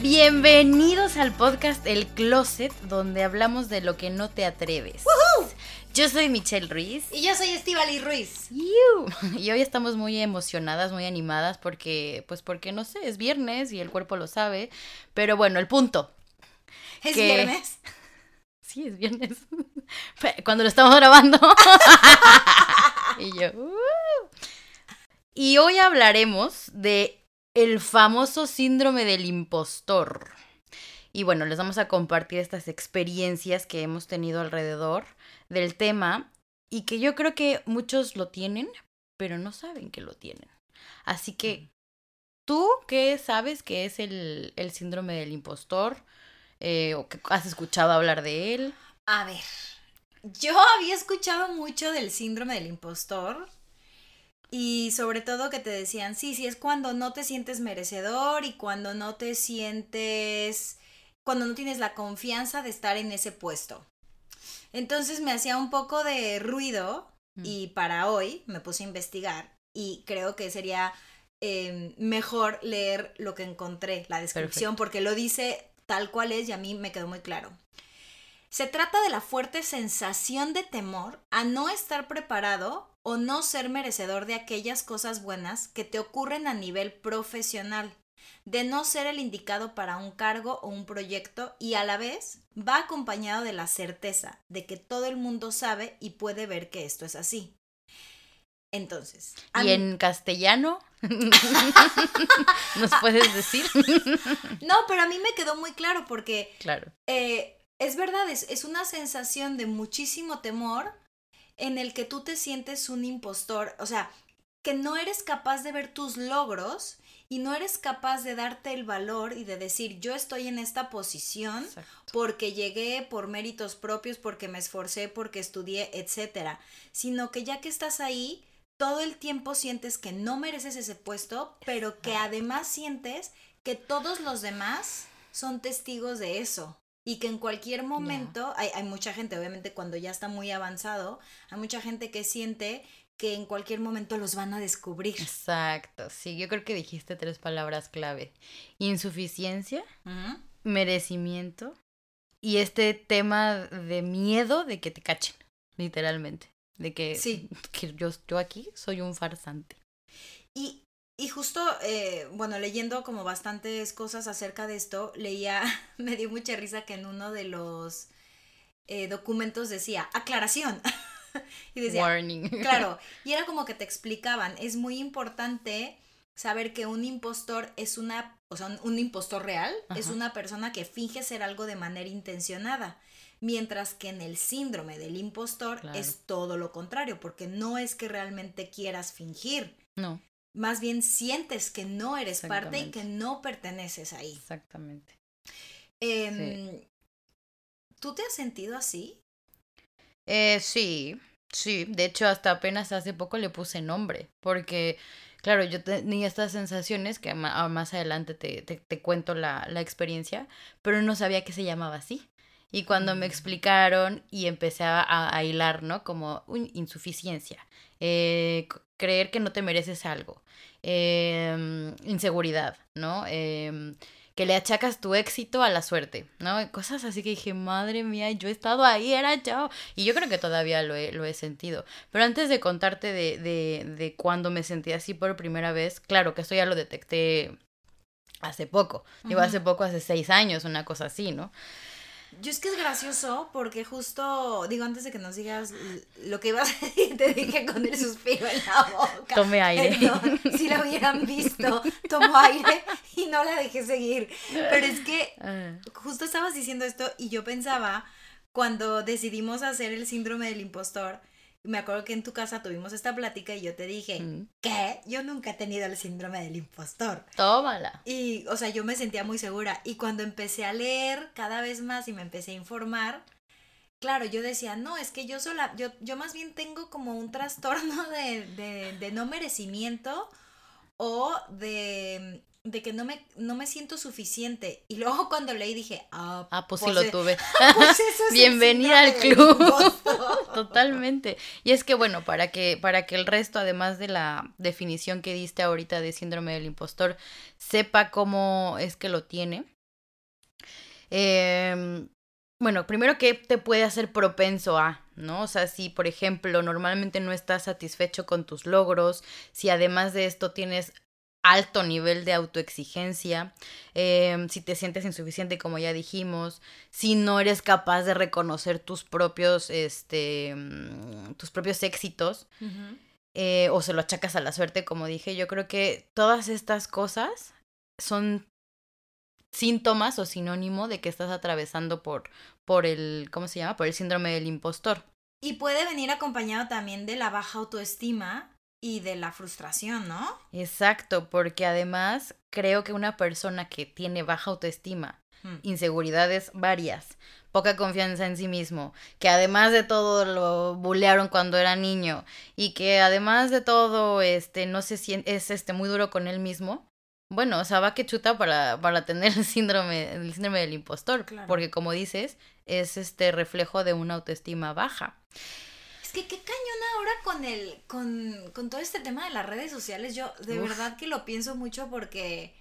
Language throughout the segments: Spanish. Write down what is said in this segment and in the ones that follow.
Bienvenidos al podcast El Closet, donde hablamos de lo que no te atreves. Yo soy Michelle Ruiz. Y yo soy Estivali Ruiz. Iu. Y hoy estamos muy emocionadas, muy animadas porque, pues porque no sé, es viernes y el cuerpo lo sabe. Pero bueno, el punto. ¿Es viernes? Sí, es viernes. Cuando lo estamos grabando. y yo. "Uh". Y hoy hablaremos de el famoso síndrome del impostor. Y bueno, les vamos a compartir estas experiencias que hemos tenido alrededor del tema y que yo creo que muchos lo tienen, pero no saben que lo tienen. Así que, ¿tú qué sabes que es el, el síndrome del impostor? Eh, ¿O que has escuchado hablar de él? A ver, yo había escuchado mucho del síndrome del impostor y sobre todo que te decían, sí, sí, es cuando no te sientes merecedor y cuando no te sientes, cuando no tienes la confianza de estar en ese puesto. Entonces me hacía un poco de ruido Mm. y para hoy me puse a investigar y creo que sería eh, mejor leer lo que encontré, la descripción, porque lo dice tal cual es y a mí me quedó muy claro. Se trata de la fuerte sensación de temor a no estar preparado o no ser merecedor de aquellas cosas buenas que te ocurren a nivel profesional, de no ser el indicado para un cargo o un proyecto y a la vez va acompañado de la certeza de que todo el mundo sabe y puede ver que esto es así. Entonces, ¿Y mí- en castellano? ¿Nos puedes decir? no, pero a mí me quedó muy claro porque claro. eh, es verdad, es, es una sensación de muchísimo temor en el que tú te sientes un impostor, o sea, que no eres capaz de ver tus logros y no eres capaz de darte el valor y de decir, yo estoy en esta posición Exacto. porque llegué por méritos propios, porque me esforcé, porque estudié, etcétera, sino que ya que estás ahí, todo el tiempo sientes que no mereces ese puesto, pero que además sientes que todos los demás son testigos de eso. Y que en cualquier momento, hay, hay mucha gente, obviamente cuando ya está muy avanzado, hay mucha gente que siente que en cualquier momento los van a descubrir. Exacto. Sí, yo creo que dijiste tres palabras clave. Insuficiencia, merecimiento y este tema de miedo de que te cachen, literalmente. De que, Sí. que yo, yo aquí soy un farsante. Y, y justo, eh, bueno, leyendo como bastantes cosas acerca de esto, leía, me dio mucha risa que en uno de los eh, documentos decía, aclaración. y decía, Warning. claro, y era como que te explicaban, es muy importante saber que un impostor es una, o sea, un, un impostor real es una persona que finge ser algo de manera intencionada. Mientras que en el síndrome del impostor Claro. es todo lo contrario, porque no es que realmente quieras fingir, No, más bien sientes que no eres parte y que no perteneces ahí. exactamente. Em, ¿Tú te has sentido así? Eh, sí, sí. De hecho, hasta apenas hace poco le puse nombre. Porque, claro, yo tenía estas sensaciones que ah, más adelante te, te, te cuento la, la experiencia, pero no sabía que se llamaba así. Y cuando me Mm. explicaron y empecé a, a- hilar, ¿no? Como "Uy, insuficiencia, eh, creer que no te mereces algo, em, inseguridad, ¿no? Em, que le achacas tu éxito a la suerte, ¿no? Cosas así que dije, madre mía, yo he estado ahí, era yo. Y yo creo que todavía lo he, lo he sentido. Pero antes de contarte de, de, de cuando me sentí así por primera vez, claro que esto ya lo detecté hace poco. Digo, hace poco, hace seis años, una cosa así, ¿no? Yo es que es gracioso porque justo, digo, antes de que nos digas lo que ibas a decir, te dije con el suspiro en la boca. Tomé aire. Perdón, si la hubieran visto, tomó aire y no la dejé seguir. Pero es que Ah, justo estabas diciendo esto y yo pensaba, cuando decidimos hacer el síndrome del impostor, Me acuerdo que en tu casa tuvimos esta plática y yo te dije, Mm. ¿qué? Yo nunca he tenido el síndrome del impostor. Tómala. Y, o sea, yo me sentía muy segura. Y cuando empecé a leer cada vez más y me empecé a informar, claro, yo decía, no, es que yo sola, yo, yo más bien tengo como un trastorno de, de, de no merecimiento o de, de que no me, no me siento suficiente. Y luego cuando leí dije, ah, Ah, pues sí lo eh, tuve. pues eso es Bienvenida al club. Totalmente. Y es que bueno, para que, para que el resto, además de la definición que diste ahorita de síndrome del impostor, sepa cómo es que lo tiene. em, bueno, primero que te puede hacer propenso a, ¿no? O sea, si por ejemplo normalmente no estás satisfecho con tus logros, si además de esto tienes alto nivel de autoexigencia, em, si te sientes insuficiente como ya dijimos, si no eres capaz de reconocer tus propios, este, mm, tus propios éxitos, eh, o se lo achacas a la suerte, como dije, yo creo que todas estas cosas son síntomas o sinónimo de que estás atravesando por, por el, ¿cómo se llama? Por el síndrome del impostor. Y puede venir acompañado también de la baja autoestima y de la frustración, ¿no? Exacto, porque además creo que una persona que tiene baja autoestima, Mm. inseguridades varias, poca confianza en sí mismo, que además de todo lo bulearon cuando era niño y que además de todo este no se siente es este muy duro con él mismo. Bueno, o sea, va que chuta para, para tener el síndrome, el síndrome del impostor, Claro. porque como dices, es este reflejo de una autoestima baja. Es que qué cañón ahora con el, con, con todo este tema de las redes sociales. Yo de Uf. verdad que lo pienso mucho porque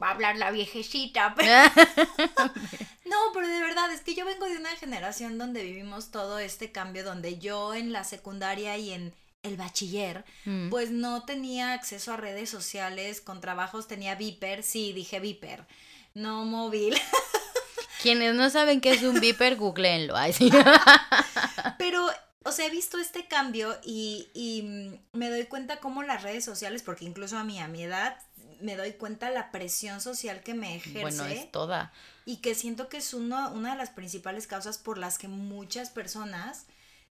va a hablar la viejecita. pero- no, pero de verdad, es que yo vengo de una generación donde vivimos todo este cambio, donde yo en la secundaria y en el bachiller, Mm. pues no tenía acceso a redes sociales, con trabajos tenía Viper, sí, dije Viper, no móvil. Quienes no saben qué es un viper, googleenlo. Pero, o sea, he visto este cambio y, y, mm, me doy cuenta cómo las redes sociales, porque incluso a mí, a mi edad, me doy cuenta la presión social que me ejerce bueno, es toda. y que siento que es uno, una de las principales causas por las que muchas personas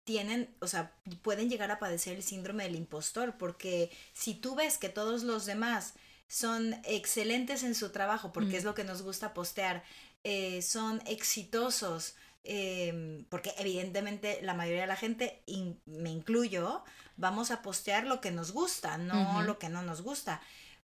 tienen, o sea, pueden llegar a padecer el síndrome del impostor, porque si tú ves que todos los demás son excelentes en su trabajo, porque Mm. es lo que nos gusta postear, eh, son exitosos, eh, porque evidentemente la mayoría de la gente, in- me incluyo, vamos a postear lo que nos gusta, no lo que no nos gusta.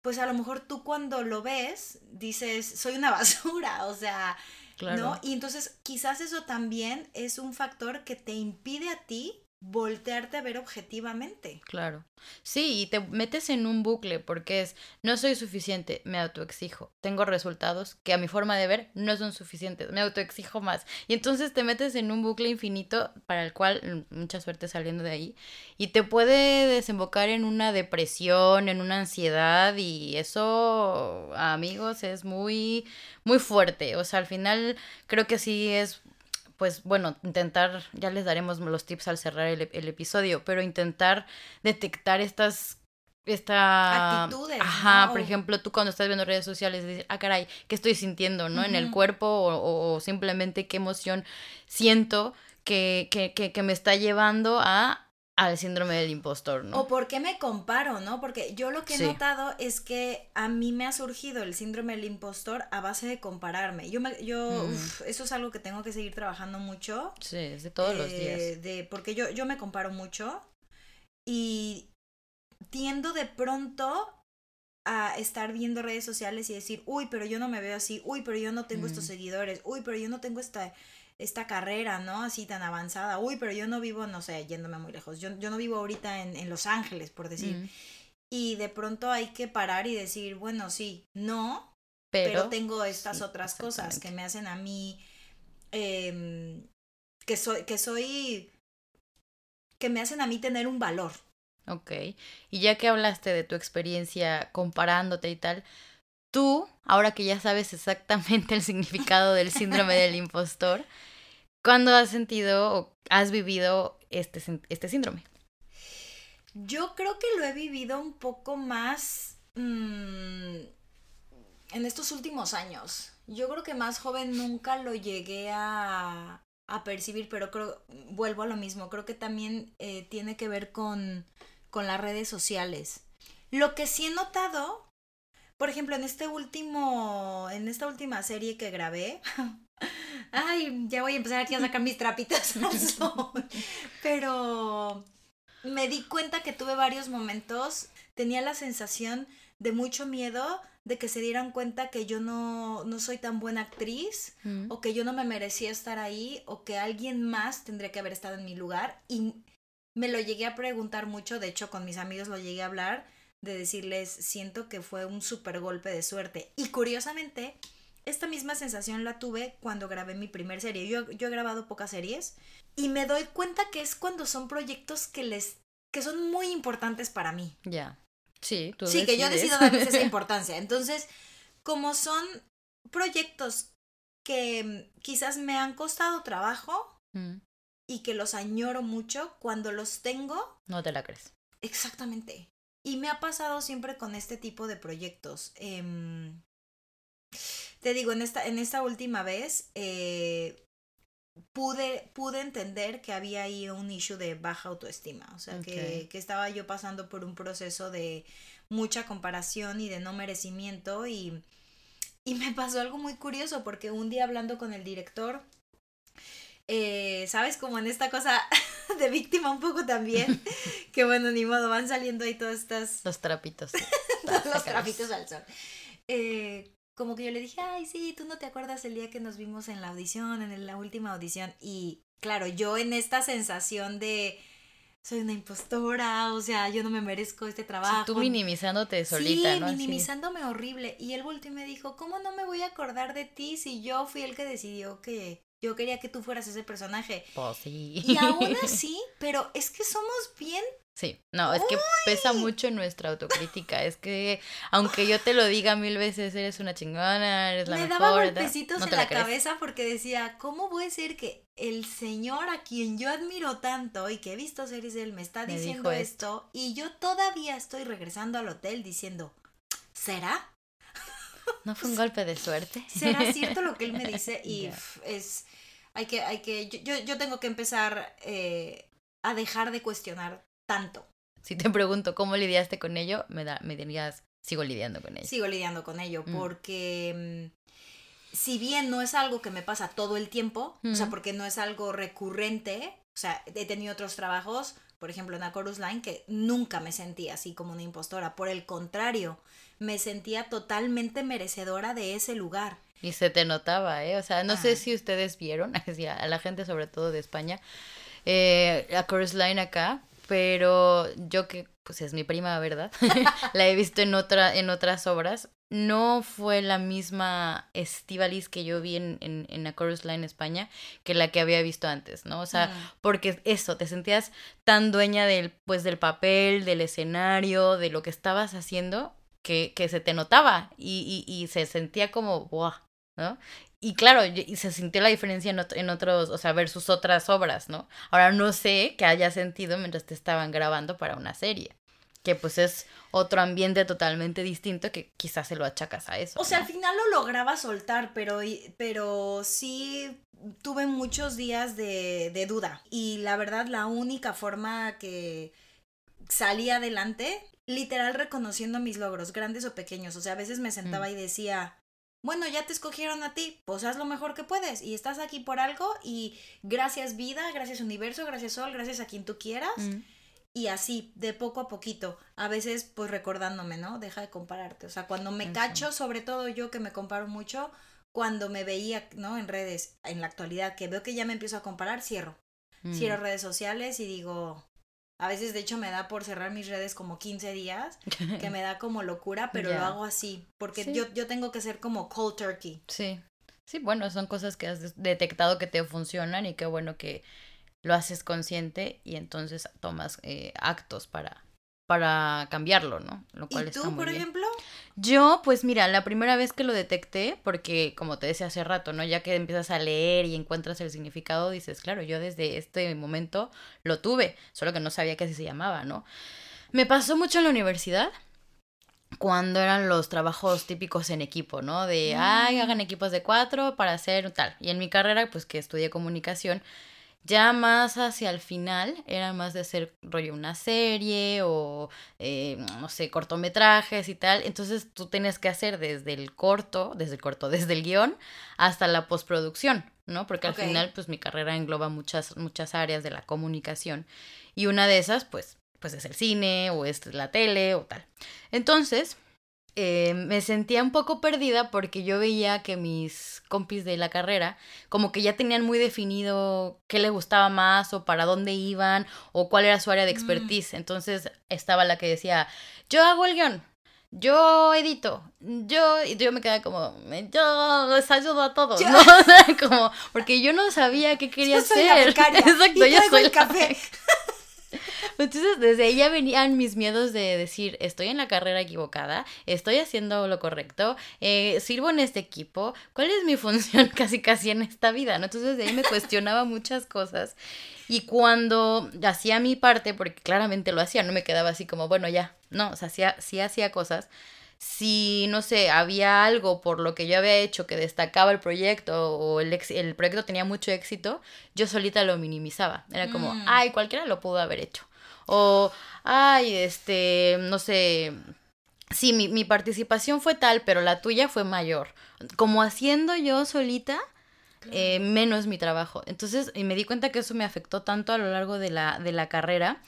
Pues a lo mejor tú cuando lo ves dices, soy una basura, o sea, ¿no? Y entonces quizás eso también es un factor que te impide a ti voltearte a ver objetivamente. Claro. Sí, y te metes en un bucle porque es, no soy suficiente, me autoexijo. Tengo resultados que a mi forma de ver no son suficientes, me autoexijo más. Y entonces te metes en un bucle infinito para el cual mm, mucha suerte saliendo de ahí y te puede desembocar en una depresión, en una ansiedad y eso, amigos, es muy muy fuerte. O sea, al final creo que sí es pues bueno, intentar, ya les daremos los tips al cerrar el, el episodio, pero intentar detectar estas esta Actitudes, ajá ¿no? por ejemplo tú cuando estás viendo redes sociales dices ah caray qué estoy sintiendo no en el cuerpo o, o- o simplemente qué emoción siento que, que, que, que me está llevando a al síndrome del impostor no O por qué me comparo, ¿no? Porque yo lo que he Sí. notado es que a mí me ha surgido el síndrome del impostor a base de compararme. Yo, me, yo Mm. uf, eso es algo que tengo que seguir trabajando mucho. sí es de todos los eh, días De, porque yo, yo me comparo mucho y tiendo de pronto a estar viendo redes sociales y decir, uy, pero yo no me veo así, uy, pero yo no tengo estos Mm. seguidores, uy, pero yo no tengo esta, esta carrera, ¿no? Así tan avanzada, uy, pero yo no vivo, no sé, yéndome muy lejos, yo, yo no vivo ahorita en, en Los Ángeles, por decir. Mm, Y de pronto hay que parar y decir, bueno, sí, no, pero, pero, tengo estas sí, otras cosas que me hacen a mí em, que soy que soy que me hacen a mí tener un valor Ok. Y ya que hablaste de tu experiencia comparándote y tal, tú, ahora que ya sabes exactamente el significado del síndrome del impostor, ¿cuándo has sentido o has vivido este, este síndrome? yo creo que lo he vivido un poco más mm, en estos últimos años yo creo que más joven nunca lo llegué a, a percibir, pero creo, vuelvo a lo mismo, creo que también eh, tiene que ver con, con las redes sociales. Lo que sí he notado, por ejemplo, en este último, en esta última serie que grabé, ay, ya voy a empezar aquí a sacar mis trapitos al sol, pero me di cuenta que tuve varios momentos, tenía la sensación de mucho miedo de que se dieran cuenta que yo no, no soy tan buena actriz Mm. o que yo no me merecía estar ahí o que alguien más tendría que haber estado en mi lugar y me lo llegué a preguntar mucho, de hecho con mis amigos lo llegué a hablar, de decirles siento que fue un super golpe de suerte y curiosamente esta misma sensación la tuve cuando grabé mi primer serie. Yo, yo he grabado pocas series y me doy cuenta que es cuando son proyectos que les que son muy importantes para mí. Ya. Sí, tú Sí, que yo decido darles esa importancia. Entonces, como son proyectos que quizás me han costado trabajo Mm, y que los añoro mucho, cuando los tengo, No te la crees. exactamente. Y me ha pasado siempre con este tipo de proyectos. Em, te digo, en esta, en esta última vez eh, pude, pude entender que había ahí un issue de baja autoestima. O sea, que, que estaba yo pasando por un proceso de mucha comparación y de no merecimiento. Y, y me pasó algo muy curioso porque un día hablando con el director, eh, ¿sabes? Como en esta cosa de víctima un poco también, que bueno, ni modo, van saliendo ahí todas estas Los trapitos. todos los trapitos al sol. Eh, como que yo le dije, ay, sí, tú no te acuerdas el día que nos vimos en la audición, en la última audición. Y claro, yo en esta sensación de soy una impostora, o sea, yo no me merezco este trabajo. tú minimizándote solita, sí, ¿no? Así. minimizándome horrible. Y él volteó y me dijo, ¿cómo no me voy a acordar de ti si yo fui el que decidió que yo quería que tú fueras ese personaje? Pues sí. Y aún así, pero es que somos bien Sí, no, es que pesa mucho en nuestra autocrítica. Es que, aunque yo te lo diga mil veces, eres una chingona, eres la me mejor. daba da- golpecitos no en la, cabeza porque decía, ¿cómo puede ser que el señor a quien yo admiro tanto y que he visto series de él me está Me diciendo dijo esto y yo todavía estoy regresando al hotel diciendo, ¿será? No fue un golpe de suerte. ¿Será cierto lo que él me dice? Y pf, es, hay que, hay que, yo, yo, tengo que empezar eh, a dejar de cuestionar tanto. Si te pregunto cómo lidiaste con ello, me, da, me dirías, sigo lidiando con ello. Sigo lidiando con ello Mm. porque mm, si bien no es algo que me pasa todo el tiempo, o sea, Mm. porque no es algo recurrente, o sea, he tenido otros trabajos, por ejemplo en Chorus Line, que nunca me sentía así como una impostora, por el contrario, me sentía totalmente merecedora de ese lugar. Y se te notaba, ¿eh? O sea, no sé Ah. si ustedes vieron, a la gente sobre todo de España, eh, Chorus Line acá, pero yo que, pues es mi prima, ¿verdad? la he visto en, otra, en otras obras. No fue la misma Estivalis que yo vi en, en, en A Chorus Line España que la que había visto antes, ¿no? O sea, Mm. porque eso, te sentías tan dueña del, pues, del papel, del escenario, de lo que estabas haciendo, que, que se te notaba y, y, y se sentía como, ¡buah! ¿no? Y claro, y se sintió la diferencia en, ot- en otros, o sea, versus otras obras, ¿no? Ahora no sé qué haya sentido mientras te estaban grabando para una serie, que pues es otro ambiente totalmente distinto que quizás se lo achacas a eso. O sea, al final lo lograba soltar, pero, pero sí tuve muchos días de, de duda. Y la verdad, la única forma que salí adelante, literal reconociendo mis logros, grandes o pequeños. O sea, a veces me sentaba Mm. y decía, bueno, ya te escogieron a ti, pues haz lo mejor que puedes. Y estás aquí por algo y gracias vida, gracias universo, gracias sol, gracias a quien tú quieras. Mm. Y así, de poco a poquito, a veces pues recordándome, ¿no? Deja de compararte. O sea, cuando me Eso. cacho, sobre todo yo que me comparo mucho, cuando me veía, ¿no? En redes, en la actualidad, que veo que ya me empiezo a comparar, cierro. Mm. Cierro redes sociales y digo, a veces de hecho me da por cerrar mis redes como 15 días, que me da como locura, pero lo hago así, porque Sí. yo, yo tengo que ser como cold turkey. Sí, sí, bueno, son cosas que has detectado que te funcionan y qué bueno que lo haces consciente y entonces tomas eh, actos para, para cambiarlo, ¿no? Lo cual ¿Y está tú, muy por bien. ejemplo? Yo, pues mira, la primera vez que lo detecté, porque como te decía hace rato, ¿no? Ya que empiezas a leer y encuentras el significado, dices, claro, yo desde este momento lo tuve, solo que no sabía que así se llamaba, ¿no? Me pasó mucho en la universidad, cuando eran los trabajos típicos en equipo, ¿no? De, ay, hagan equipos de cuatro para hacer tal. Y en mi carrera, pues que estudié comunicación, ya más hacia el final era más de hacer rollo una serie o, eh, no sé, cortometrajes y tal. Entonces tú tenías que hacer desde el corto, desde el corto, desde el guion hasta la postproducción, ¿no? Porque al final, pues mi carrera engloba muchas, muchas áreas de la comunicación. Y una de esas, pues, pues es el cine o es la tele o tal. Entonces, eh, me sentía un poco perdida porque yo veía que mis compis de la carrera como que ya tenían muy definido qué les gustaba más o para dónde iban o cuál era su área de mm. expertise. Entonces estaba la que decía, yo hago el guion, yo edito, yo, y yo me quedaba como, yo les ayudo a todos, ¿no? como, porque yo no sabía qué quería hacer. Exacto, yo soy el café. Entonces, desde ya venían mis miedos de decir, estoy en la carrera equivocada, estoy haciendo lo correcto, eh, sirvo en este equipo, ¿cuál es mi función casi casi en esta vida? ¿no? Entonces, de ahí me cuestionaba muchas cosas. Y cuando hacía mi parte, porque claramente lo hacía, no me quedaba así como, bueno, ya, no, o sea, sí hacía cosas si, no sé, había algo por lo que yo había hecho que destacaba el proyecto o el, el proyecto tenía mucho éxito, yo solita lo minimizaba. Era como, mm. ay, cualquiera lo pudo haber hecho. O, ay, este, no sé, sí, mi, mi participación fue tal, pero la tuya fue mayor. Como haciendo yo solita, eh, menos mi trabajo. Entonces, y me di cuenta que eso me afectó tanto a lo largo de la, de la carrera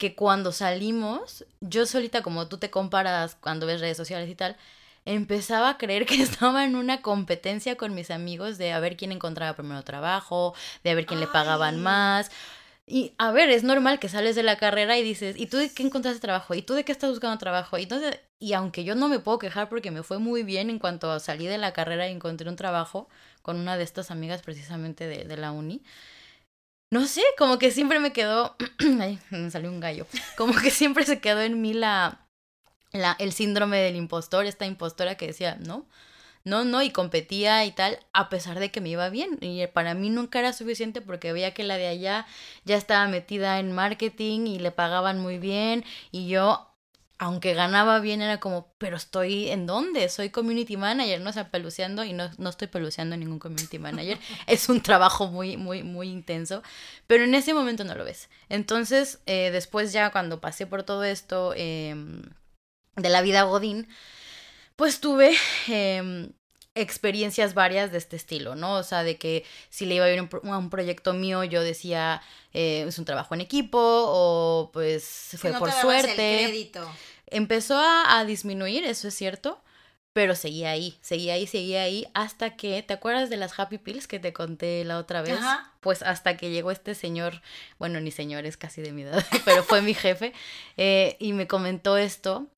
que cuando salimos, yo solita, como tú te comparas cuando ves redes sociales y tal, empezaba a creer que estaba en una competencia con mis amigos de a ver quién encontraba primero trabajo, de a ver quién le pagaban más. Y a ver, es normal que sales de la carrera y dices, ¿y tú de qué encontraste trabajo? ¿Y tú de qué estás buscando trabajo? Y, entonces, y aunque yo no me puedo quejar porque me fue muy bien en cuanto salí de la carrera y encontré un trabajo con una de estas amigas precisamente de, de la uni, no sé, como que siempre me quedó, ay, me salió un gallo, como que siempre se quedó en mí la, la, el síndrome del impostor, esta impostora que decía, no, no, no, y competía y tal, a pesar de que me iba bien. Y para mí nunca era suficiente porque veía que la de allá ya estaba metida en marketing y le pagaban muy bien y yo aunque ganaba bien, era como, pero estoy en dónde? Soy community manager, no o sea, peluceando y no, no estoy peluceando ningún community manager. es un trabajo muy, muy, muy intenso, pero en ese momento no lo ves. Entonces, eh, después ya cuando pasé por todo esto em, de la vida Godín, pues tuve em, experiencias varias de este estilo, ¿no? O sea, de que si le iba a ir a un proyecto mío, yo decía, eh, es un trabajo en equipo o pues fue por suerte. Empezó a, disminuir, eso es cierto, pero seguía ahí, seguía ahí, seguía ahí, hasta que, ¿te acuerdas de las Happy Pills que te conté la otra vez? Pues hasta que llegó este señor, bueno, ni señor, es casi de mi edad, pero fue mi jefe, eh, y me comentó esto,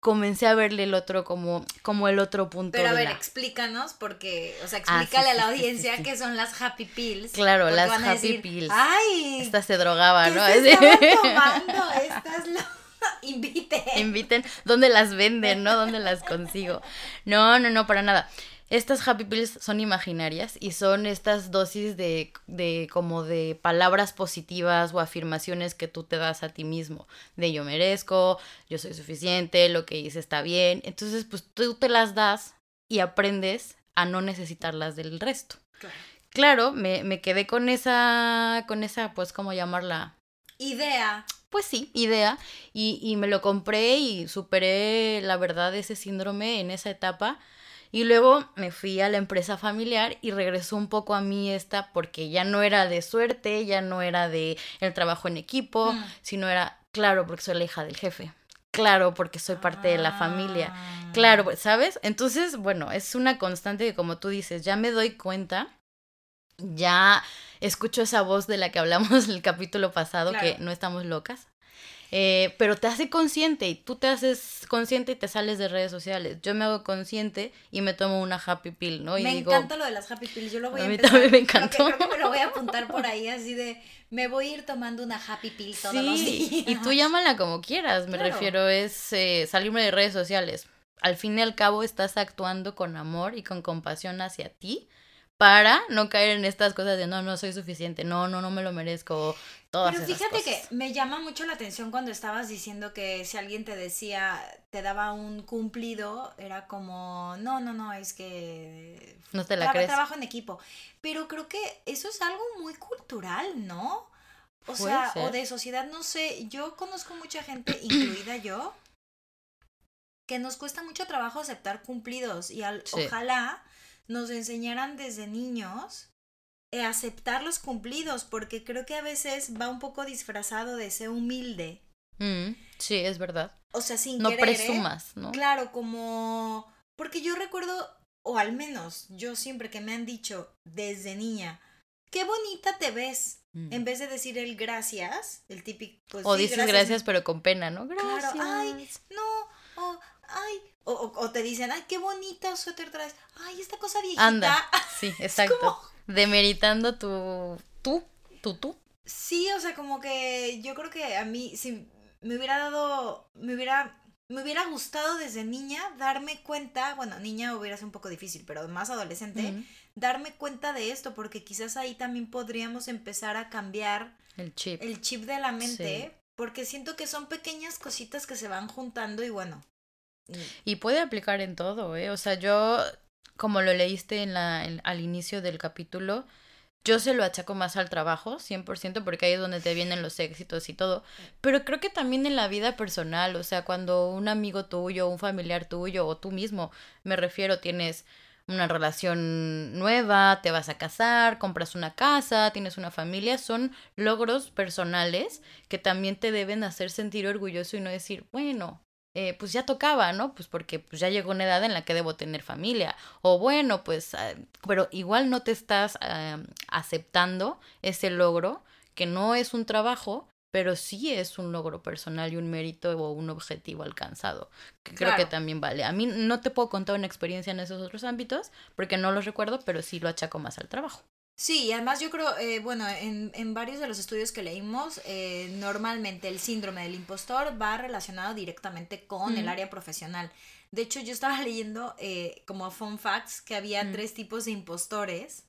comencé a verle el otro como, como el otro punto. Pero a ver, explícanos, porque, o sea, ah, explícale a la audiencia qué son las happy pills. Claro, las happy pills. Ay, estas se drogaban, ¿no? Se tomando? Estas lo... Inviten. Inviten. ¿Dónde las venden, no? ¿Dónde las consigo? No, no, no, para nada. Estas happy pills son imaginarias y son estas dosis de, de como de palabras positivas o afirmaciones que tú te das a ti mismo. De yo merezco, yo soy suficiente, lo que hice está bien. Entonces, pues tú te las das y aprendes a no necesitarlas del resto. Claro. Claro, me, me quedé con esa, con esa, pues, ¿cómo llamarla? Idea. Pues sí, idea. Y, y me lo compré y superé, la verdad, ese síndrome en esa etapa y luego me fui a la empresa familiar y regresó un poco a mí esta porque ya no era de suerte, ya no era de el trabajo en equipo, mm. sino era, claro, porque soy la hija del jefe. Claro, porque soy parte de la familia. Ah. Claro, ¿sabes? Entonces, bueno, es una constante que como tú dices, ya me doy cuenta, ya escucho esa voz de la que hablamos en el capítulo pasado, que no estamos locas. Eh, pero te hace consciente y tú te haces consciente y te sales de redes sociales. Yo me hago consciente y me tomo una happy pill, ¿no? Y me encanta lo de las happy pills, yo lo voy a, a mí también me encantó. Creo que, me lo voy a apuntar por ahí así de, me voy a ir tomando una happy pill todos los días. Y tú llámala como quieras, me refiero, es eh, salirme de redes sociales. Al fin y al cabo estás actuando con amor y con compasión hacia ti para no caer en estas cosas de no, no soy suficiente, no, no, no me lo merezco, todas Pero fíjate que me llama mucho la atención cuando estabas diciendo que si alguien te decía, te daba un cumplido, era como, no, no, no, es que... No te la crees. Trabajo en equipo. Pero creo que eso es algo muy cultural, ¿no? O sea, o de sociedad, no sé, yo conozco mucha gente, incluida yo, que nos cuesta mucho trabajo aceptar cumplidos y al, ojalá nos enseñaran desde niños a eh, aceptar los cumplidos, porque creo que a veces va un poco disfrazado de ser humilde. Mm, sí, es verdad. O sea, sin no querer. ¿eh? presumas, ¿no? Claro, como. Porque yo recuerdo, o al menos yo siempre que me han dicho desde niña, qué bonita te ves. Mm. En vez de decir el gracias, el típico. Pues, o dices gracias, pero con pena, ¿no? Gracias. Claro, ay, no, o ay, o, te dicen, ay, qué bonita suéter traes. Ay, esta cosa viejita. Anda, sí, exacto. Demeritando tu, tú, tú, tú. Sí, o sea, como que yo creo que a mí, si me hubiera dado, me hubiera, me hubiera gustado desde niña darme cuenta, bueno, niña hubiera sido un poco difícil, pero más adolescente, darme cuenta de esto, porque quizás ahí también podríamos empezar a cambiar el chip, el chip de la mente, porque siento que son pequeñas cositas que se van juntando y bueno, y puede aplicar en todo, ¿eh? O sea, yo, como lo leíste en la, al inicio del capítulo, yo se lo achaco más al trabajo, 100%, porque ahí es donde te vienen los éxitos y todo. Pero creo que también en la vida personal, o sea, cuando un amigo tuyo, un familiar tuyo, o tú mismo, me refiero, tienes una relación nueva, te vas a casar, compras una casa, tienes una familia, son logros personales que también te deben hacer sentir orgulloso y no decir, bueno, eh, pues ya tocaba, ¿no? Pues porque pues ya llegó una edad en la que debo tener familia. O bueno, pues, ah, pero igual no te estás ah, aceptando ese logro, que no es un trabajo, pero sí es un logro personal y un mérito o un objetivo alcanzado, que creo que también vale. A mí no te puedo contar una experiencia en esos otros ámbitos, porque no los recuerdo, pero sí lo achaco más al trabajo. Sí, y además yo creo, eh, bueno, en, en, varios de los estudios que leímos, eh, normalmente el síndrome del impostor va relacionado directamente con el área profesional. De hecho, yo estaba leyendo eh, como fun facts que había tres tipos de impostores.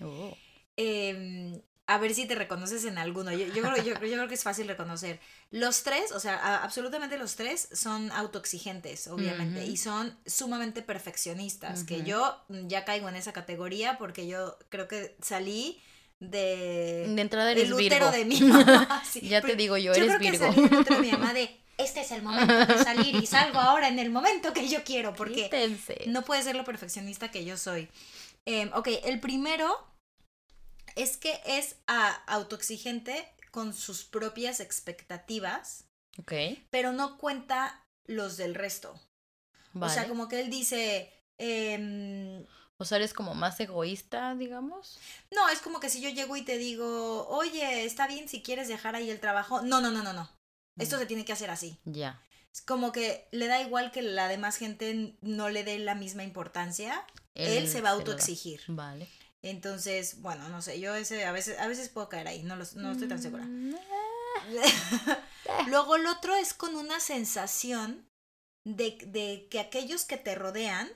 Oh. Em, a ver si te reconoces en alguno. Yo, yo, creo, yo, yo, creo que es fácil reconocer. Los tres, o sea, absolutamente los tres son autoexigentes, obviamente, y son sumamente perfeccionistas, que yo ya caigo en esa categoría porque yo creo que salí de... De entrada eres útero de mi mamá. ya te digo yo, eres yo creo Virgo. Que salí del útero de mi mamá de este es el momento de salir y salgo ahora en el momento que yo quiero, porque no puede ser lo perfeccionista que yo soy. Eh, ok, el primero es que es autoexigente con sus propias expectativas. Ok. Pero no cuenta los del resto. O sea, como que él dice. Em, o sea, eres como más egoísta, digamos. No, es como que si yo llego y te digo, oye, está bien si quieres dejar ahí el trabajo. No, no, no, no, no. Esto mm. se tiene que hacer así. Ya. Es como que le da igual que la demás gente no le dé la misma importancia. Él, se va a autoexigir. Vale. Entonces, bueno, no sé, yo ese, a veces, a veces puedo caer ahí, no, no estoy tan segura. Mm, Luego el otro es con una sensación de, de que aquellos que te rodean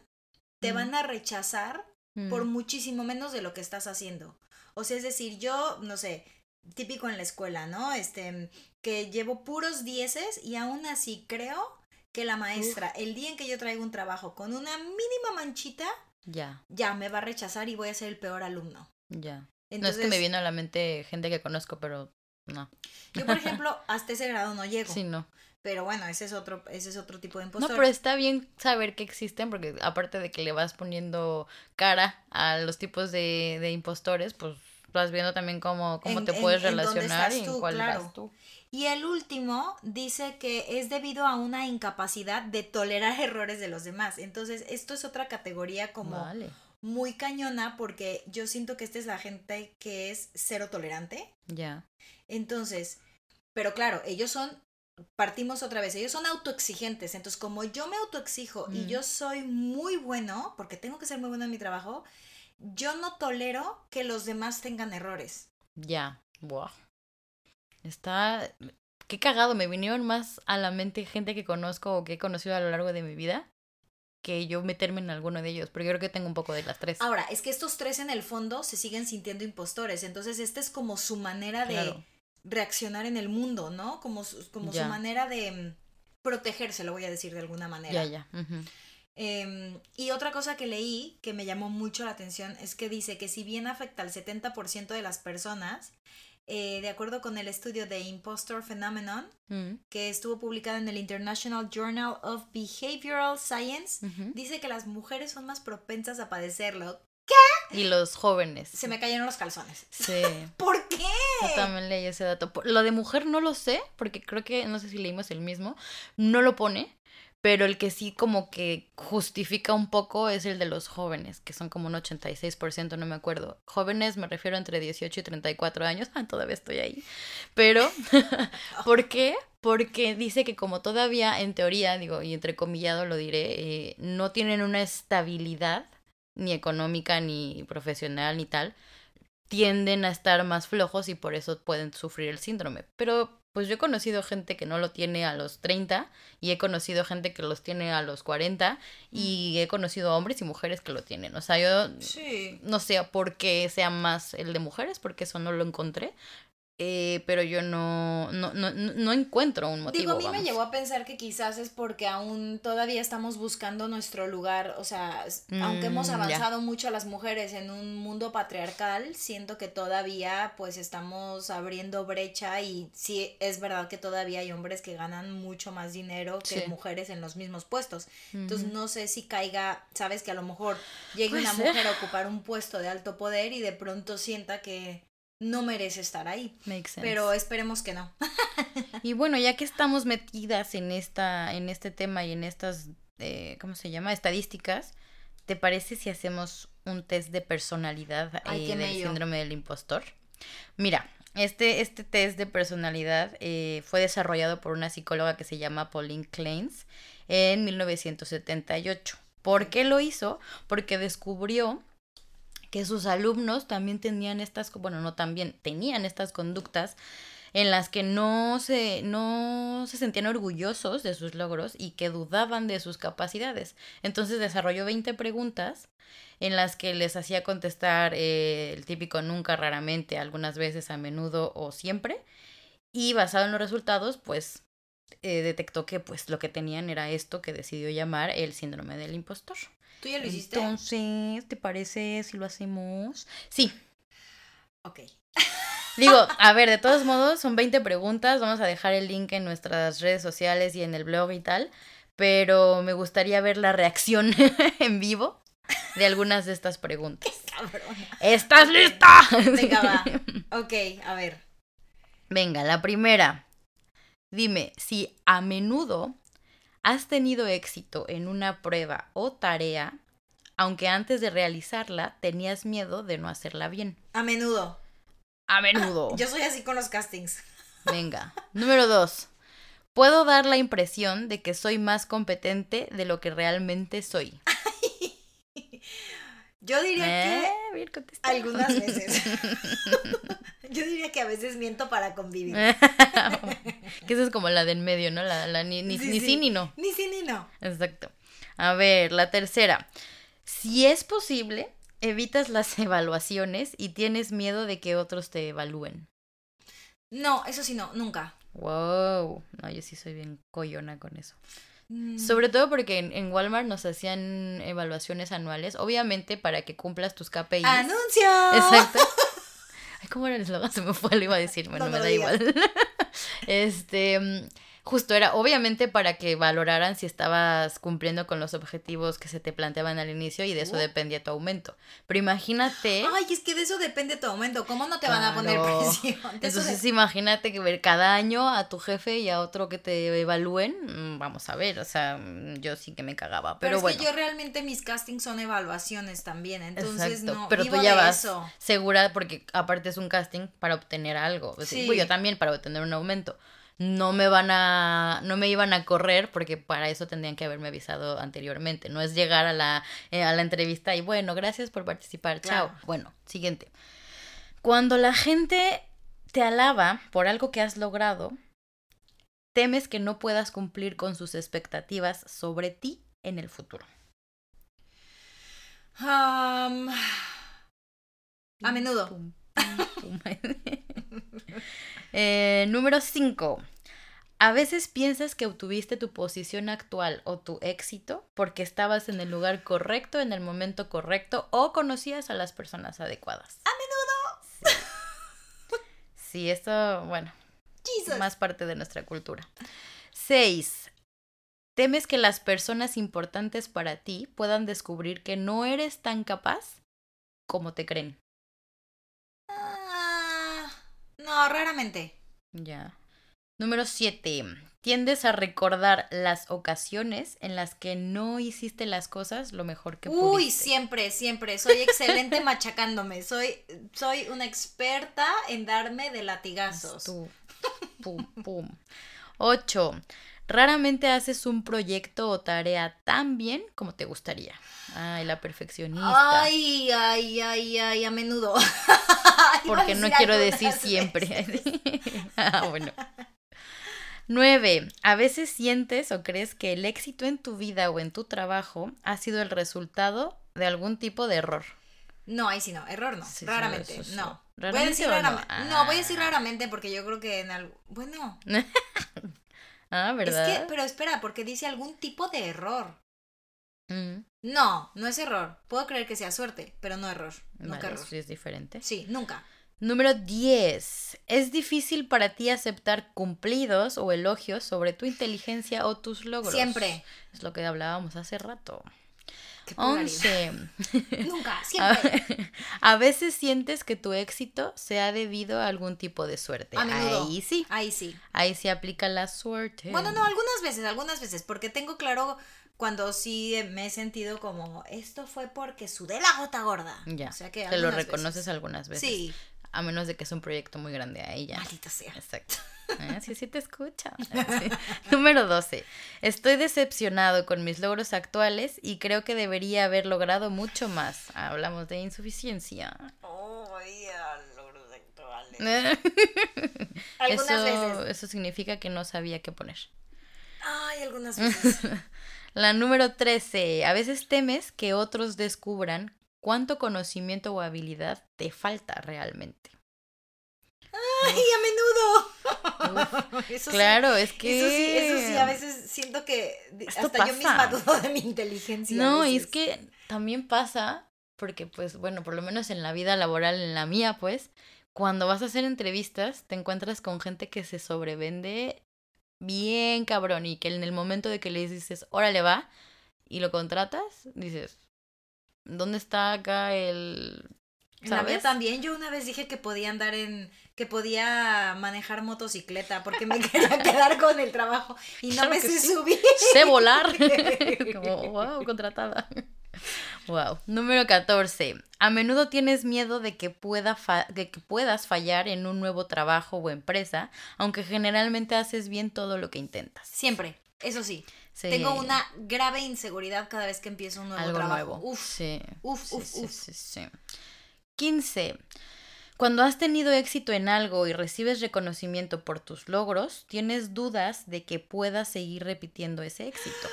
te van a rechazar por muchísimo menos de lo que estás haciendo. O sea, es decir, yo, no sé, típico en la escuela, ¿no? Este, que llevo puros dieces y aún así creo que la maestra, el día en que yo traigo un trabajo con una mínima manchita, ya. Ya, me va a rechazar y voy a ser el peor alumno. Ya. no es que me viene a la mente gente que conozco, pero no. Yo, por ejemplo, hasta ese grado no llego. Sí, no. Pero bueno, ese es otro, ese es otro tipo de impostor. No, pero está bien saber que existen, porque aparte de que le vas poniendo cara a los tipos de, de impostores, pues vas viendo también cómo, cómo te puedes relacionar y en cuál claro. tú. Y el último dice que es debido a una incapacidad de tolerar errores de los demás. Entonces, esto es otra categoría como muy cañona porque yo siento que esta es la gente que es cero tolerante. Ya. Entonces, pero claro, ellos son partimos otra vez, ellos son autoexigentes, entonces como yo me autoexijo y yo soy muy bueno, porque tengo que ser muy bueno en mi trabajo, yo no tolero que los demás tengan errores. Ya, wow. Está... Qué cagado, me vinieron más a la mente gente que conozco o que he conocido a lo largo de mi vida. que yo meterme en alguno de ellos, porque yo creo que tengo un poco de las tres. Ahora, es que estos tres en el fondo se siguen sintiendo impostores, entonces esta es como su manera de reaccionar en el mundo, ¿no? Como su, como su manera de mm, protegerse, lo voy a decir de alguna manera. Ya, ya. Em, y otra cosa que leí que me llamó mucho la atención es que dice que si bien afecta al 70% de las personas, eh, de acuerdo con el estudio de Impostor Phenomenon, mm. que estuvo publicado en el International Journal of Behavioral Science, dice que las mujeres son más propensas a padecerlo. ¿Qué? Y los jóvenes. Se me cayeron los calzones. Sí. ¿Por qué? Yo también leí ese dato. Lo de mujer no lo sé, porque creo que, no sé si leímos el mismo, no lo pone, pero el que sí como que justifica un poco es el de los jóvenes, que son como un 86%, no me acuerdo. Jóvenes me refiero entre 18 y 34 años, ah, todavía estoy ahí. Pero, ¿por qué? Porque dice que como todavía, en teoría, digo, y entrecomillado lo diré, eh, no tienen una estabilidad ni económica, ni profesional, ni tal, tienden a estar más flojos y por eso pueden sufrir el síndrome. Pero pues yo he conocido gente que no lo tiene a los 30 y he conocido gente que los tiene a los 40 y he conocido hombres y mujeres que lo tienen. O sea, yo no sé por qué sea más el de mujeres, porque eso no lo encontré. Eh, pero yo no, no, no, no, encuentro un motivo. Digo, a mí me llevó a pensar que quizás es porque aún todavía estamos buscando nuestro lugar, o sea, aunque hemos mm, avanzado mucho las mujeres en un mundo patriarcal, siento que todavía pues estamos abriendo brecha y sí es verdad que todavía hay hombres que ganan mucho más dinero que mujeres en los mismos puestos. Entonces no sé si caiga, sabes que a lo mejor llegue una mujer a ocupar un puesto de alto poder y de pronto sienta que no merece estar ahí. Pero esperemos que no. y bueno, ya que estamos metidas en esta, en este tema y en estas, eh, ¿cómo se llama? Estadísticas, ¿te parece si hacemos un test de personalidad eh, del síndrome del impostor? Mira, este, este test de personalidad eh, fue desarrollado por una psicóloga que se llama Pauline Kleins en 1978. ¿Por qué lo hizo? Porque descubrió que sus alumnos también tenían estas, bueno, no también, tenían estas conductas en las que no se, no se sentían orgullosos de sus logros y que dudaban de sus capacidades. Entonces desarrolló 20 preguntas en las que les hacía contestar eh, el típico nunca, raramente, algunas veces, a menudo o siempre. Y basado en los resultados, pues eh, detectó que pues lo que tenían era esto que decidió llamar el síndrome del impostor. ¿Tú ya lo hiciste? Entonces, ¿te parece si lo hacemos? Sí. Ok. Digo, a ver, de todos modos, son 20 preguntas. Vamos a dejar el link en nuestras redes sociales y en el blog y tal. Pero me gustaría ver la reacción en vivo de algunas de estas preguntas. ¿Estás lista? Venga, va. Ok, a ver. Venga, la primera. Dime si a menudo has tenido éxito en una prueba o tarea, aunque antes de realizarla tenías miedo de no hacerla bien. A menudo. A menudo. Yo soy así con los castings. Venga. Número dos. Puedo dar la impresión de que soy más competente de lo que realmente soy. Yo diría que eh, algunas veces. Yo diría que a veces miento para convivir. que esa es como la del medio, ¿no? La, la ni, ni, sí, ni no. Ni sí ni no. Exacto. A ver, la tercera. Si es posible, evitas las evaluaciones y tienes miedo de que otros te evalúen. No, eso sí no, nunca. Wow. No, yo sí soy bien coyona con eso. Mm. Sobre todo porque en, Walmart nos hacían evaluaciones anuales, obviamente para que cumplas tus KPIs. ¡Anuncio! Exacto. Ay, ¿cómo era el eslogan? Se me fue, lo iba a decir, bueno, me da igual. este, mm, justo era obviamente para que valoraran si estabas cumpliendo con los objetivos que se te planteaban al inicio y de eso dependía tu aumento. Pero imagínate. Ay, es que de eso depende tu aumento. ¿Cómo no te van a poner presión? Entonces, imagínate que ver cada año a tu jefe y a otro que te evalúen. Mm, vamos a ver, o sea, mm, yo sí que me cagaba. Pero, es bueno. que yo realmente mis castings son evaluaciones también. Entonces, no. Pero tú ya vas segura porque aparte es un casting para obtener algo. Sí. yo también para obtener un aumento no me van a, no me iban a correr porque para eso tendrían que haberme avisado anteriormente. No es llegar a la, eh, a la entrevista y bueno, gracias por participar, chao. Bueno, siguiente. Cuando la gente te alaba por algo que has logrado, temes que no puedas cumplir con sus expectativas sobre ti en el futuro. A menudo. Eh, número 5. A veces piensas que obtuviste tu posición actual o tu éxito porque estabas en el lugar correcto, en el momento correcto o conocías a las personas adecuadas. A menudo. Sí, esto, bueno, Jesus. más parte de nuestra cultura. 6. Temes que las personas importantes para ti puedan descubrir que no eres tan capaz como te creen. Ah, no, raramente. Ya. Número 7. Tiendes a recordar las ocasiones en las que no hiciste las cosas lo mejor que Uy, pudiste. siempre, siempre. Soy excelente machacándome. Soy, soy una experta en darme de latigazos. Tú. Pum, pum. 8. Raramente haces un proyecto o tarea tan bien como te gustaría. Ay, la perfeccionista. Ay, ay, ay, ay, a menudo. Porque no decir quiero decir siempre. ah, bueno. 9. A veces sientes o crees que el éxito en tu vida o en tu trabajo ha sido el resultado de algún tipo de error. No, ahí sí no, error no, Sí, raramente, sí. no. voy a ¿Raramente decir o no? raramente. No? voy a decir Ah. raramente porque yo creo que en algo. Bueno, Ah, ¿verdad? es que, pero espera, porque dice algún tipo de error. Mm, No, no es error. Puedo creer que sea suerte, pero no error. Nunca vale, error. es diferente. Sí, nunca. Número 10. Es difícil para ti aceptar cumplidos o elogios sobre tu inteligencia o tus logros. Siempre. Es lo que hablábamos hace rato. Qué polaridad. 11. Nunca, siempre. a veces sientes que tu éxito se ha debido a algún tipo de suerte. A menudo. Ahí sí. Ahí sí. Ahí sí aplica la suerte. Bueno, no, algunas veces, algunas veces, porque tengo claro cuando sí me he sentido como, esto fue porque sudé la gota gorda. Ya. O sea que Te lo reconoces veces. algunas veces. Sí, A menos de que es un proyecto muy grande ahí ya. maldita sea. Exacto. Ah, sí, sí te escucha. Sí. Número 12. Estoy decepcionado con mis logros actuales y creo que debería haber logrado mucho más. Hablamos de insuficiencia. Oh, logros actuales. Algunas eso, veces. eso significa que no sabía qué poner. Ay, algunas veces. La número 13. A veces temes que otros descubran cuánto conocimiento o habilidad te falta realmente. Ay, a menudo. Eso sí, Claro, es que... Eso sí, eso sí, a veces siento que Esto hasta yo misma dudo de mi inteligencia. No, y es que también pasa, porque pues bueno, por lo menos en la vida laboral, en la mía, pues, cuando vas a hacer entrevistas, te encuentras con gente que se sobrevende bien cabrón y que en el momento de que le dices, órale va, y lo contratas, dices, ¿dónde está acá el... ¿sabes? también, yo una vez dije que podía andar en, que podía manejar motocicleta porque me quería quedar con el trabajo y no Claro me sé sí. subir. sé volar. Como, wow, contratada. Wow. Número 14. A menudo tienes miedo de que, pueda fa- de que puedas fallar en un nuevo trabajo o empresa, aunque generalmente haces bien todo lo que intentas. Siempre, eso sí. Sí. Tengo una grave inseguridad cada vez que empiezo un nuevo algo trabajo. nuevo. Uf, sí. uf, sí, uf, sí, uf. sí, sí. 15. Cuando has tenido éxito en algo y recibes reconocimiento por tus logros, tienes dudas de que puedas seguir repitiendo ese éxito.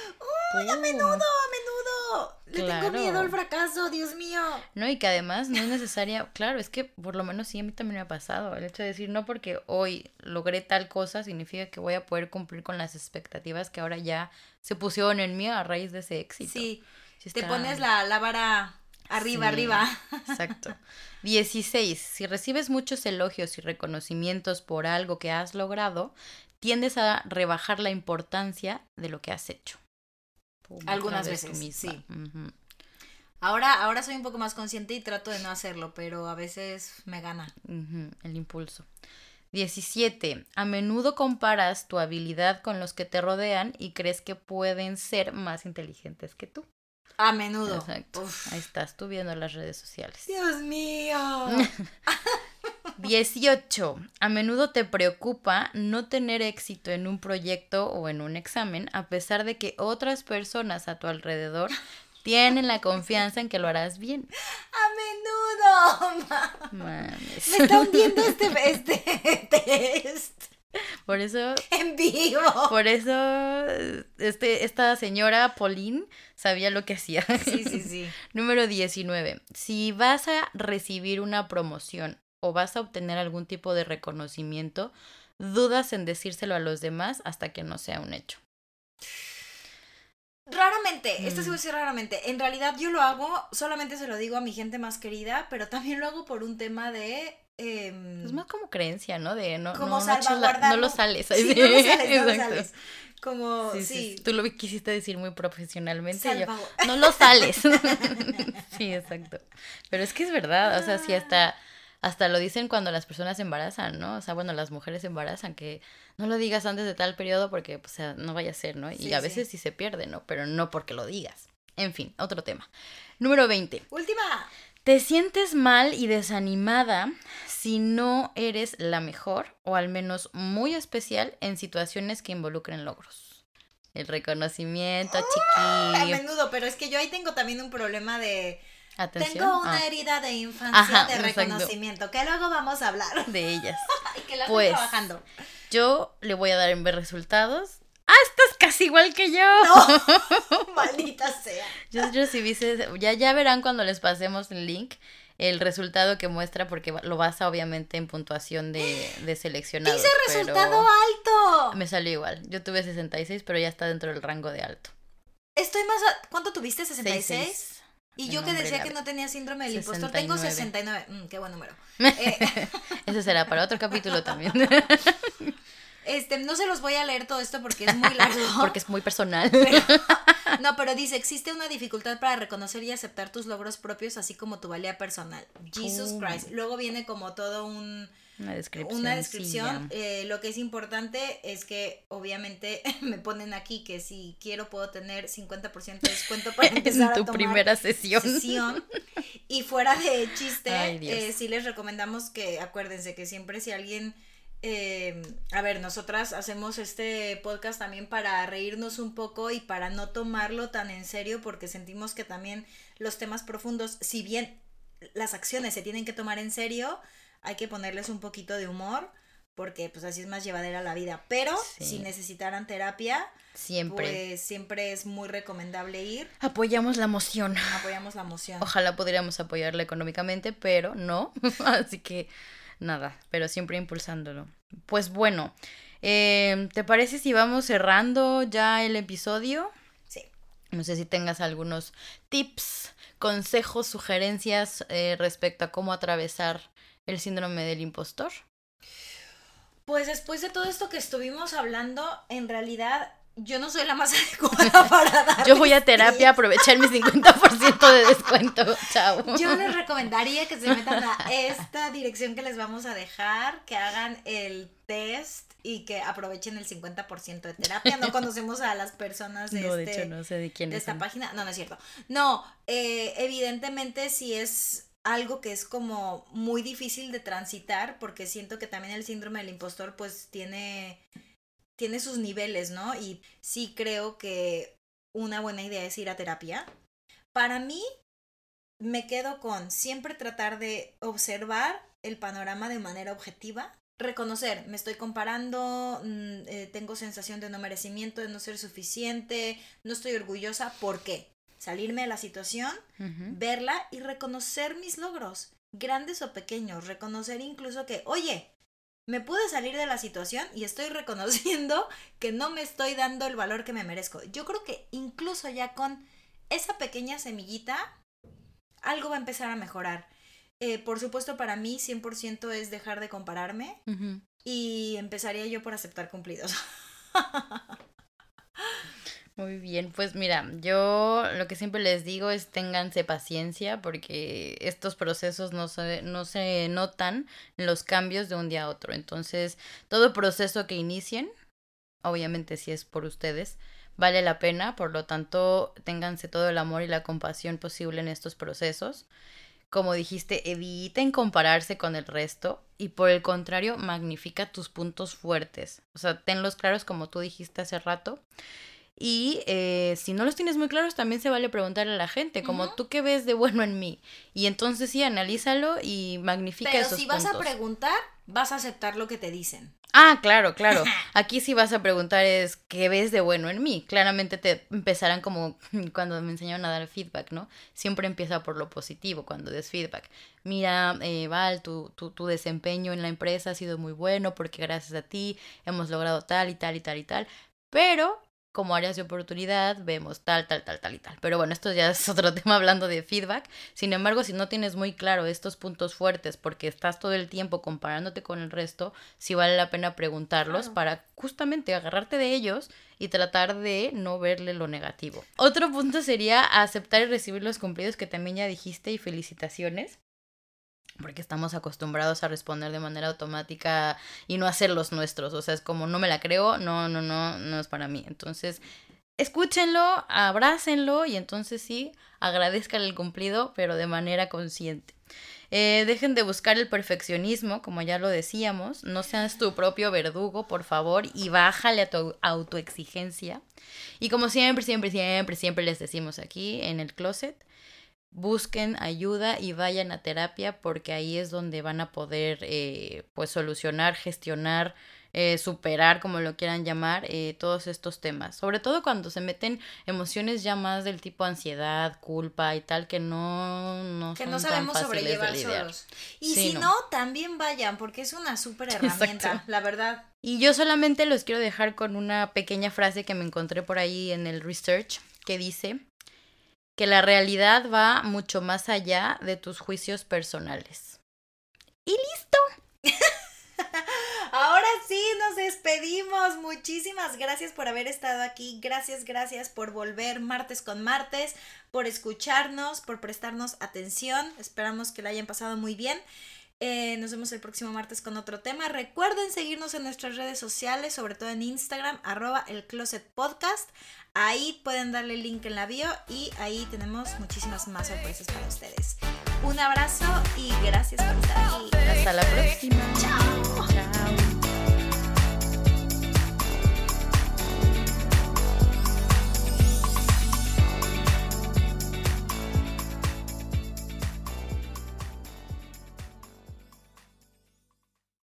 ¡Uy, menudo, a menudo! Le Claro. tengo miedo al fracaso, Dios mío. No, y que además no es necesaria, claro, es que por lo menos sí a mí también me ha pasado, el hecho de decir no porque hoy logré tal cosa significa que voy a poder cumplir con las expectativas que ahora ya se pusieron en mí a raíz de ese éxito. Sí, Sí te pones la, la vara arriba, Sí, arriba. Exacto. 16. Si recibes muchos elogios y reconocimientos por algo que has logrado, tiendes a rebajar la importancia de lo que has hecho. Algunas veces, misma. sí. Ahora, ahora soy un poco más consciente y trato de no hacerlo, pero a veces me gana. El impulso. 17. A menudo comparas tu habilidad con los que te rodean y crees que pueden ser más inteligentes que tú. A menudo. Exacto. Uf. Ahí estás tú viendo las redes sociales. Dios mío. 18. A menudo te preocupa no tener éxito en un proyecto o en un examen, a pesar de que otras personas a tu alrededor tienen la confianza en que lo harás bien. A menudo. Ma- Mames. Me está hundiendo este, este test. Por eso. En vivo. Por eso este, esta señora Pauline sabía lo que hacía. Sí, sí, sí. Número 19. Si vas a recibir una promoción o vas a obtener algún tipo de reconocimiento, dudas en decírselo a los demás hasta que no sea un hecho. Raramente, esto sí Mm. voy a decir raramente. En realidad yo lo hago, solamente se lo digo a mi gente más querida, pero también lo hago por un tema de... em, Es más como creencia, ¿no? De no, como no, no, salvaguardar. no lo sales. Sí, no lo sales, no lo sales. Como, Sí, sí. sí, sí. Tú lo quisiste decir muy profesionalmente. yo, no lo sales. sí, exacto. Pero es que es verdad, o sea, sí hasta hasta lo dicen cuando las personas se embarazan, ¿no? O sea, bueno, las mujeres se embarazan que no lo digas antes de tal periodo porque pues, o sea, no vaya a ser, ¿no? Y Sí, a veces sí se pierde, ¿no? Pero no porque lo digas. En fin, otro tema. Número 20. Última. Te sientes mal y desanimada si no eres la mejor o al menos muy especial en situaciones que involucren logros. El reconocimiento, A chiqui. menudo, pero es que yo ahí tengo también un problema de... Atención. Tengo una Ah, herida de infancia Ajá, de exacto. reconocimiento, que luego vamos a hablar. de ellas. Y que la Pues. estoy trabajando. Yo le voy a dar en ver resultados. ¡Ah, estás casi igual que yo! No, maldita sea. Yo recibí, ese- ya, ya verán cuando les pasemos el link, el resultado que muestra, porque lo basa obviamente en puntuación de, de seleccionados. Dice resultado alto. Me salió igual. Yo tuve 66, pero ya está dentro del rango de alto. Estoy más... a- ¿Cuánto tuviste? ¿66? 66. Y yo que decía que no tenía síndrome del impostor, tengo 69. 69. Mm, qué buen número. Eh, Ese será para otro capítulo también. este, no se los voy a leer todo esto porque es muy largo. porque es muy personal. No, pero dice, existe una dificultad para reconocer y aceptar tus logros propios, así como tu valía personal. Jesus Oh. Christ. Luego viene como todo un, Una descripción. una descripción. Eh, lo que es importante es que obviamente me ponen aquí que si quiero puedo tener 50% de descuento para empezar en tu a tomar primera sesión. sesión. Y fuera de chiste, Ay, eh, sí les recomendamos que acuérdense que siempre si alguien... eh, a ver, nosotras hacemos este podcast también para reírnos un poco y para no tomarlo tan en serio porque sentimos que también los temas profundos, si bien las acciones se tienen que tomar en serio, hay que ponerles un poquito de humor porque pues así es más llevadera la vida. Pero Sí. si necesitaran terapia, Siempre. pues siempre es muy recomendable ir. Apoyamos la emoción. Apoyamos la emoción. Ojalá podríamos apoyarla económicamente, pero no. Así que nada, pero siempre impulsándolo. Pues bueno, eh, ¿te parece si vamos cerrando ya el episodio? Sí. No sé si tengas algunos tips, consejos, sugerencias eh, respecto a cómo atravesar el síndrome del impostor. Pues después de todo esto que estuvimos hablando, en realidad yo no soy la más adecuada para dar. Yo voy a terapia a aprovechar mi 50% de descuento. Chao. Yo les recomendaría que se metan a esta dirección que les vamos a dejar, que hagan el test y que aprovechen el 50% de terapia. No conocemos a las personas de, No, de este- hecho no sé de quién de es. esta página. No, no es cierto. No, eh, evidentemente si es algo que es como muy difícil de transitar porque siento que también el síndrome del impostor pues tiene tiene sus niveles, ¿no? Y sí creo que una buena idea es ir a terapia. Para mí me quedo con siempre tratar de observar el panorama de manera objetiva, reconocer, me estoy comparando, mm, eh, tengo sensación de no merecimiento, de no ser suficiente, no estoy orgullosa, ¿por qué? Salirme de la situación, verla y reconocer mis logros, grandes o pequeños, reconocer incluso que, oye, me pude salir de la situación y estoy reconociendo que no me estoy dando el valor que me merezco. Yo creo que incluso ya con esa pequeña semillita, algo va a empezar a mejorar. Eh, por supuesto, para mí 100% es dejar de compararme y empezaría yo por aceptar cumplidos. Muy bien, pues mira, yo lo que siempre les digo es ténganse paciencia porque estos procesos no se, no se notan los cambios de un día a otro. Entonces, todo proceso que inicien, obviamente si es por ustedes, vale la pena, por lo tanto, ténganse todo el amor y la compasión posible en estos procesos. Como dijiste, eviten compararse con el resto y por el contrario, magnifica tus puntos fuertes. O sea, tenlos claros como tú dijiste hace rato. Y eh, si no los tienes muy claros, también se vale preguntarle a la gente, como tú qué ves de bueno en mí. Y entonces sí, analízalo y magnifica Pero esos si vas a preguntar, vas a aceptar lo que te dicen. Ah, claro, claro. Aquí sí vas a preguntar es qué ves de bueno en mí. Claramente te empezarán como cuando me enseñaron a dar feedback, ¿no? Siempre empieza por lo positivo cuando des feedback. Mira, eh, Val, tu, tu, tu desempeño en la empresa ha sido muy bueno porque gracias a ti hemos logrado tal y tal y tal y tal. Pero como áreas de oportunidad vemos tal, tal, tal, tal y tal. Pero bueno, esto ya es otro tema hablando de feedback. Sin embargo, si no tienes muy claro estos puntos fuertes porque estás todo el tiempo comparándote con el resto, sí vale la pena preguntarlos para justamente agarrarte de ellos y tratar de no verle lo negativo. Otro punto sería aceptar y recibir los cumplidos que también ya dijiste y felicitaciones porque estamos acostumbrados a responder de manera automática y no hacer los nuestros. O sea, es como no me la creo, no, no, no, no es para mí. Entonces, escúchenlo, abrácenlo y entonces sí, agradezcan el cumplido, pero de manera consciente. Eh, dejen de buscar el perfeccionismo, como ya lo decíamos. No seas tu propio verdugo, por favor, y bájale a tu autoexigencia. Y como siempre, siempre, siempre, siempre les decimos aquí en el closet, busquen ayuda y vayan a terapia porque ahí es donde van a poder eh, pues solucionar, gestionar, eh, superar, como lo quieran llamar, eh, todos estos temas. Sobre todo cuando se meten emociones ya más del tipo ansiedad, culpa y tal, que no, no que no sabemos sobrellevar solos. Y si no. también vayan, porque es una súper herramienta, la verdad. Y yo solamente los quiero dejar con una pequeña frase que me encontré por ahí en el research, que dice, que la realidad va mucho más allá de tus juicios personales. Y listo. Ahora sí, nos despedimos. Muchísimas gracias por haber estado aquí. Gracias, gracias por volver martes con martes, por escucharnos, por prestarnos atención. Esperamos que la hayan pasado muy bien. Eh, nos vemos el próximo martes con otro tema. Recuerden seguirnos en nuestras redes sociales, sobre todo en Instagram, arroba el Closet Podcast. Ahí pueden darle el link en la bio y ahí tenemos muchísimas más sorpresas para ustedes. Un abrazo y gracias por estar aquí. Hasta la próxima. Chao.